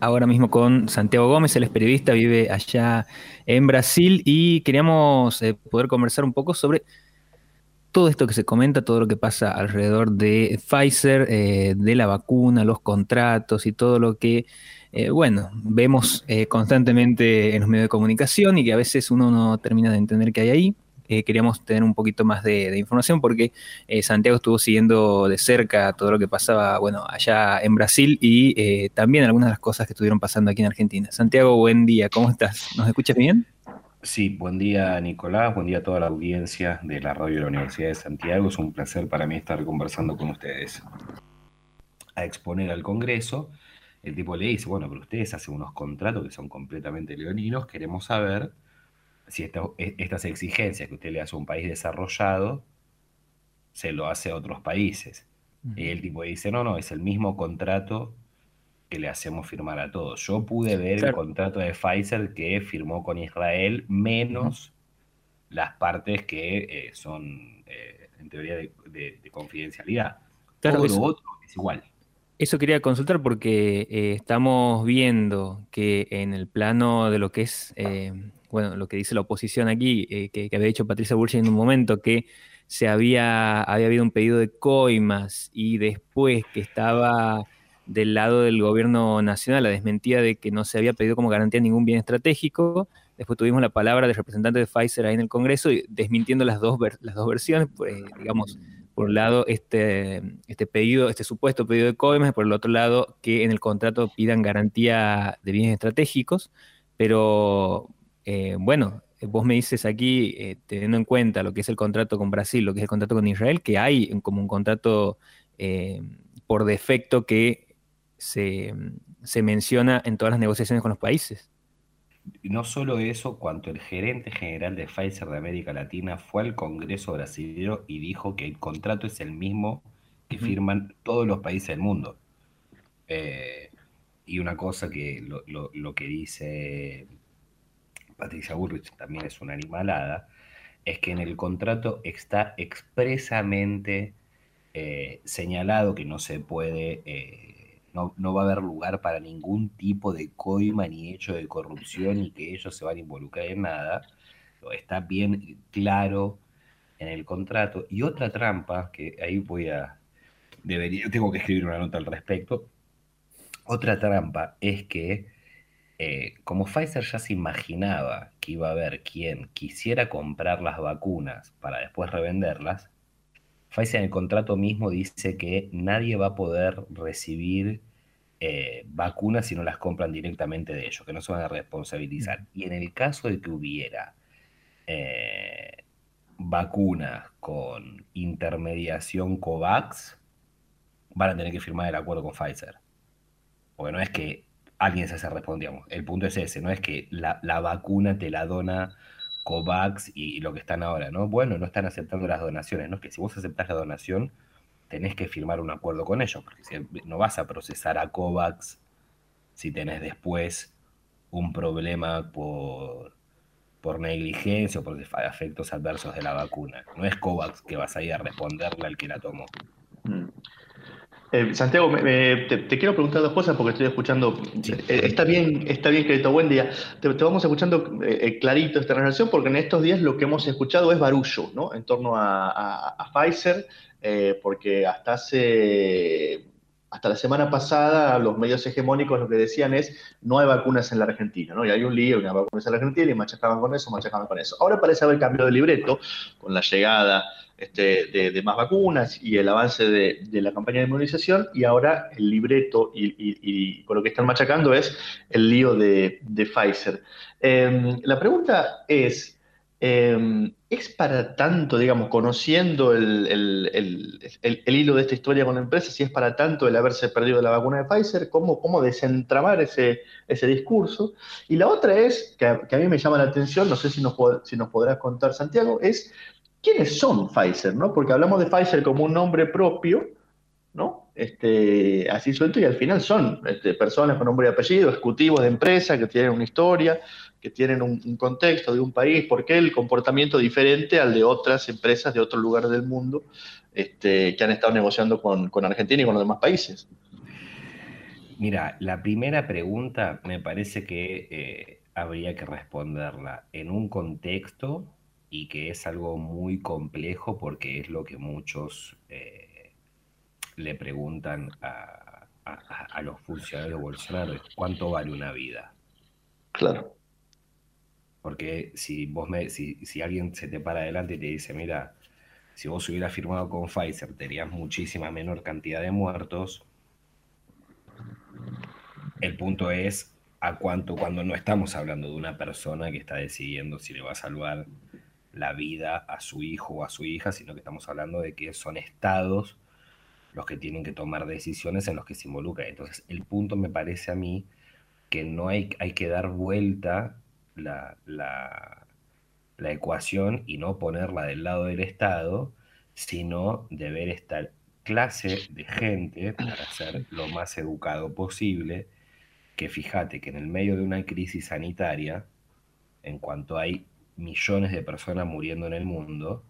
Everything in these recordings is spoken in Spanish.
ahora mismo con Santiago Gómez, él es periodista, vive allá en Brasil y queríamos eh, poder conversar un poco sobre todo esto que se comenta, todo lo que pasa alrededor de Pfizer, eh, de la vacuna, los contratos y todo lo que, eh, bueno, vemos constantemente en los medios de comunicación y que a veces uno no termina de entender qué hay ahí. Eh, queríamos tener un poquito más de, información porque eh, Santiago estuvo siguiendo de cerca todo lo que pasaba, bueno, allá en Brasil y eh, también algunas de las cosas que estuvieron pasando aquí en Argentina. Santiago, buen día, ¿cómo estás? ¿Nos escuchas bien? Sí, buen día Nicolás, buen día a toda la audiencia de la radio de la Universidad de Santiago. Es un placer para mí estar conversando con ustedes. A exponer al Congreso, el tipo le dice, bueno, pero ustedes hacen unos contratos que son completamente leoninos, queremos saber si e, estas exigencias que usted le hace a un país desarrollado, se lo hace a otros países. Y el tipo dice, no, no, es el mismo contrato que le hacemos firmar a todos. Yo pude ver el contrato de Pfizer que firmó con Israel, menos las partes que eh, son eh, en teoría de, confidencialidad. Todo lo otro es igual. Eso quería consultar porque eh, estamos viendo que en el plano de lo que es bueno, lo que dice la oposición aquí, eh, que, había dicho Patricia Bullrich en un momento, que se había, había habido un pedido de coimas y después que estaba del lado del gobierno nacional la desmentida de que no se había pedido como garantía ningún bien estratégico. Después tuvimos la palabra del representante de Pfizer ahí en el Congreso desmintiendo las dos, las dos versiones, pues, digamos, por un lado este, este pedido, este supuesto pedido de coimas, y por el otro lado que en el contrato pidan garantía de bienes estratégicos, pero eh, bueno, vos me dices aquí, eh, teniendo en cuenta lo que es el contrato con Brasil, lo que es el contrato con Israel, que hay como un contrato eh, por defecto que se, menciona en todas las negociaciones con los países. No solo eso, cuanto el gerente general de Pfizer de América Latina fue al Congreso brasileño y dijo que el contrato es el mismo que firman todos los países del mundo. y una cosa que lo que dice Patricia Bullrich también es una animalada, es que en el contrato está expresamente eh, señalado que no se puede, eh, no, va a haber lugar para ningún tipo de coima ni hecho de corrupción y que ellos se van a involucrar en nada. Está bien claro en el contrato. Y otra trampa, que ahí voy a, debería, tengo que escribir una nota al respecto. Otra trampa es que eh, como Pfizer ya se imaginaba que iba a haber quien quisiera comprar las vacunas para después revenderlas, Pfizer en el contrato mismo dice que nadie va a poder recibir eh, vacunas si no las compran directamente de ellos, que no se van a responsabilizar. Y en el caso de que hubiera eh, vacunas con intermediación COVAX, van a tener que firmar el acuerdo con Pfizer. Porque no es que alguien se hace respondíamos. El punto es ese, no es que la, vacuna te la dona COVAX y, lo que están ahora, ¿no? Bueno, no están aceptando las donaciones, ¿no? Es que si vos aceptás la donación, tenés que firmar un acuerdo con ellos, porque no vas a procesar a COVAX si tenés después un problema por, por negligencia o por efectos adversos de la vacuna. No es COVAX que vas a ir a responderle al que la tomó. Eh, Santiago, te, quiero preguntar dos cosas porque estoy escuchando. Eh, está bien, está bien, querido, buen día. Te, vamos escuchando eh, clarito esta relación porque en estos días lo que hemos escuchado es barullo, ¿no? En torno a, Pfizer, porque hasta hace. Hasta la semana pasada, los medios hegemónicos lo que decían es no hay vacunas en la Argentina, ¿no? Y hay un lío, hay vacunas en la Argentina y machacaban con eso, machacaban con eso. Ahora parece haber cambiado de libreto con la llegada este, de, más vacunas y el avance de, la campaña de inmunización y ahora el libreto y, con lo que están machacando es el lío de, Pfizer. Em, la pregunta es, em, ¿es para tanto, digamos, conociendo el, hilo de esta historia con la empresa, si es para tanto el haberse perdido la vacuna de Pfizer, cómo, cómo desentramar ese, ese discurso? Y la otra es, que a, mí me llama la atención, no sé si si nos podrás contar, Santiago, es ¿quiénes son Pfizer? ¿no? Porque hablamos de Pfizer como un nombre propio, ¿no? Este, así suelto, y al final son este, personas con nombre y apellido, ejecutivos de empresas que tienen una historia, que tienen un, contexto de un país, ¿por qué el comportamiento diferente al de otras empresas de otros lugares del mundo este, que han estado negociando con, Argentina y con los demás países? Mira, la primera pregunta me parece que eh, habría que responderla en un contexto y que es algo muy complejo porque es lo que muchos eh, le preguntan a, los funcionarios de Bolsonaro, ¿cuánto vale una vida? Claro. Porque si vos me, si, si alguien se te para adelante y te dice, mira, si vos hubieras firmado con Pfizer, tenías muchísima menor cantidad de muertos. El punto es a cuánto cuando no estamos hablando de una persona que está decidiendo si le va a salvar la vida a su hijo o a su hija, sino que estamos hablando de que son estados los que tienen que tomar decisiones en los que se involucra. Entonces, el punto me parece a mí que no hay, hay que dar vuelta la, la, la ecuación y no ponerla del lado del Estado, sino de ver esta clase de gente para ser lo más educado posible, que fíjate que en el medio de una crisis sanitaria, en cuanto hay millones de personas muriendo en el mundo,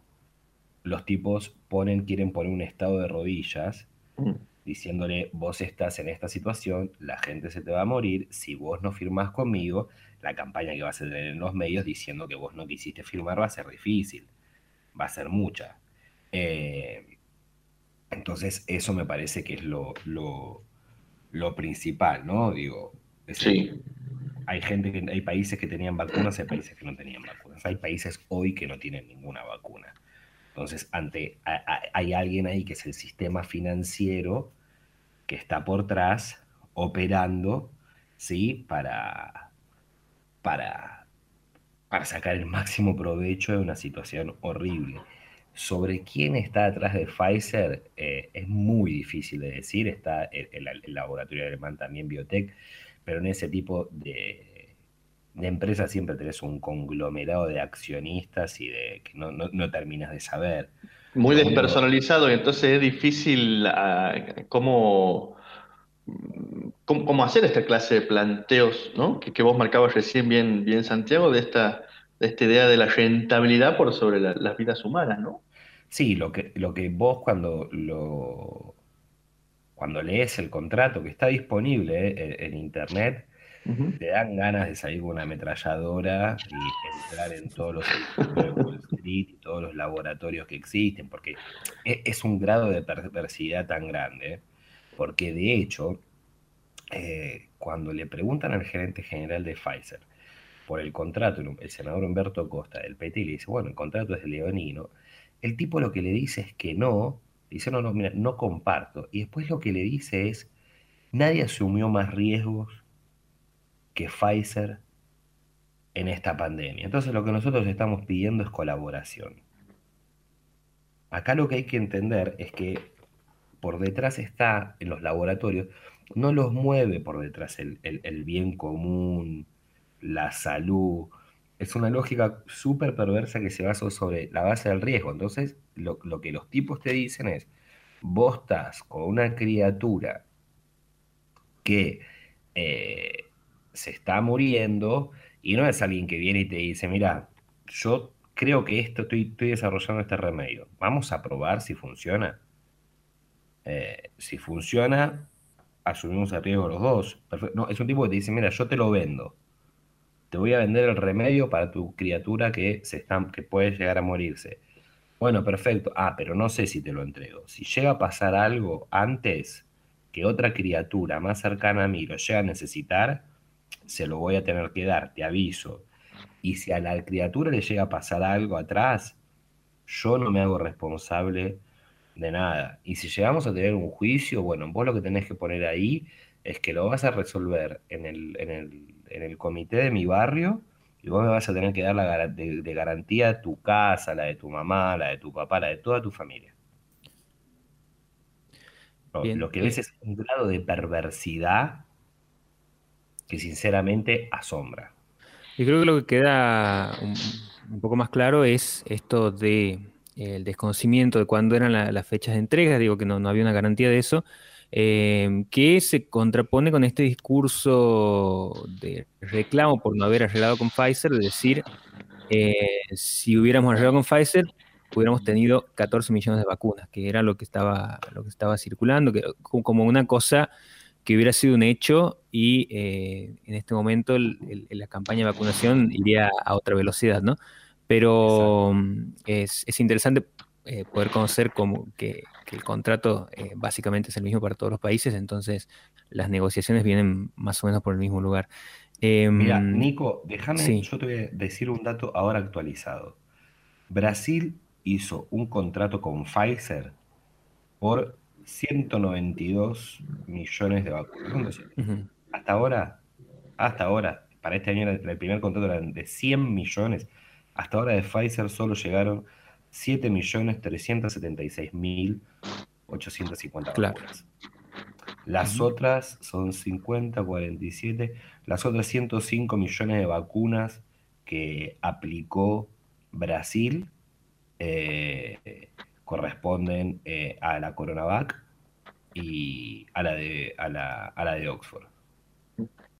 los tipos ponen, quieren poner un estado de rodillas, mm. diciéndole, vos estás en esta situación, la gente se te va a morir, si vos no firmás conmigo, la campaña que vas a tener en los medios diciendo que vos no quisiste firmar va a ser difícil, va a ser mucha. Eh, entonces, eso me parece que es lo, lo, principal, ¿no? Digo, sí. Hay gente que, hay países que tenían vacunas, hay países que no tenían vacunas, hay países hoy que no tienen ninguna vacuna. Entonces, ante, hay alguien ahí que es el sistema financiero que está por atrás operando, ¿sí? Para, para, para sacar el máximo provecho de una situación horrible. Sobre quién está atrás de Pfizer eh, es muy difícil de decir, está el, laboratorio alemán también, Biotech, pero en ese tipo de, de empresas siempre tenés un conglomerado de accionistas y de que no, no, terminas de saber. Muy despersonalizado y entonces es difícil ah, cómo cómo, hacer esta clase de planteos, ¿no? que, vos marcabas recién bien, bien Santiago, de esta, de esta idea de la rentabilidad por sobre las vidas humanas, ¿no? Sí, lo que, lo que vos cuando lo cuando lees el contrato que está disponible eh, en, internet, te dan ganas de salir con una ametralladora y entrar en todos los de Wall Street y todos los laboratorios que existen, porque es, es un grado de perversidad tan grande porque de hecho, eh, cuando le preguntan al gerente general de Pfizer por el contrato, el senador Humberto Costa del PT le dice, bueno, el contrato es de leonino, el tipo lo que le dice es que no, dice, no, no, mira, no comparto. Y después lo que le dice es, nadie asumió más riesgos que Pfizer en esta pandemia. Entonces lo que nosotros estamos pidiendo es colaboración. Acá lo que hay que entender es que por detrás está en los laboratorios, no los mueve por detrás el, bien común, la salud. Es una lógica súper perversa que se basa sobre la base del riesgo. Entonces, lo, que los tipos te dicen es, vos estás con una criatura que eh, se está muriendo y no es alguien que viene y te dice, mira, yo creo que esto estoy, estoy desarrollando este remedio. Vamos a probar si funciona. Eh, si funciona, asumimos el riesgo los dos. No, es un tipo que te dice, mira, yo te lo vendo. Te voy a vender el remedio para tu criatura que, se está, que puede llegar a morirse. Bueno, perfecto. Ah, pero no sé si te lo entrego. Si llega a pasar algo antes que otra criatura más cercana a mí lo llega a necesitar, se lo voy a tener que dar, te aviso. Y si a la criatura le llega a pasar algo atrás, yo no me hago responsable de nada. Y si llegamos a tener un juicio, bueno, vos lo que tenés que poner ahí es que lo vas a resolver en el, en el, en el comité de mi barrio y vos me vas a tener que dar la de, de garantía tu casa, la de tu mamá, la de tu papá, la de toda tu familia. Lo, que ves es un grado de perversidad que sinceramente asombra. Y creo que lo que queda un poco más claro es esto de el desconocimiento de cuándo eran las fechas de entrega, digo que no, había una garantía de eso, em, que se contrapone con este discurso de reclamo por no haber arreglado con Pfizer, de decir, eh, si hubiéramos arreglado con Pfizer, hubiéramos tenido 14 millones de vacunas, que era lo que estaba, lo que estaba circulando, que, como una cosa que hubiera sido un hecho y eh, en este momento la campaña de vacunación iría a otra velocidad, ¿no? Pero mm, es, interesante eh, poder conocer como que, el contrato eh, básicamente es el mismo para todos los países, entonces las negociaciones vienen más o menos por el mismo lugar. Mira, em, Nico, déjame, yo te voy a decir un dato ahora actualizado. Brasil hizo un contrato con Pfizer por 192 millones de vacunas. Hasta ahora, hasta ahora, para este año el primer contrato era de 100 millones. Hasta ahora de Pfizer solo llegaron 7.376.850 vacunas. Las otras son 50, 47. Las otras 105 millones de vacunas que aplicó Brasil eh, corresponden eh, a la CoronaVac y a la de, a la, de Oxford.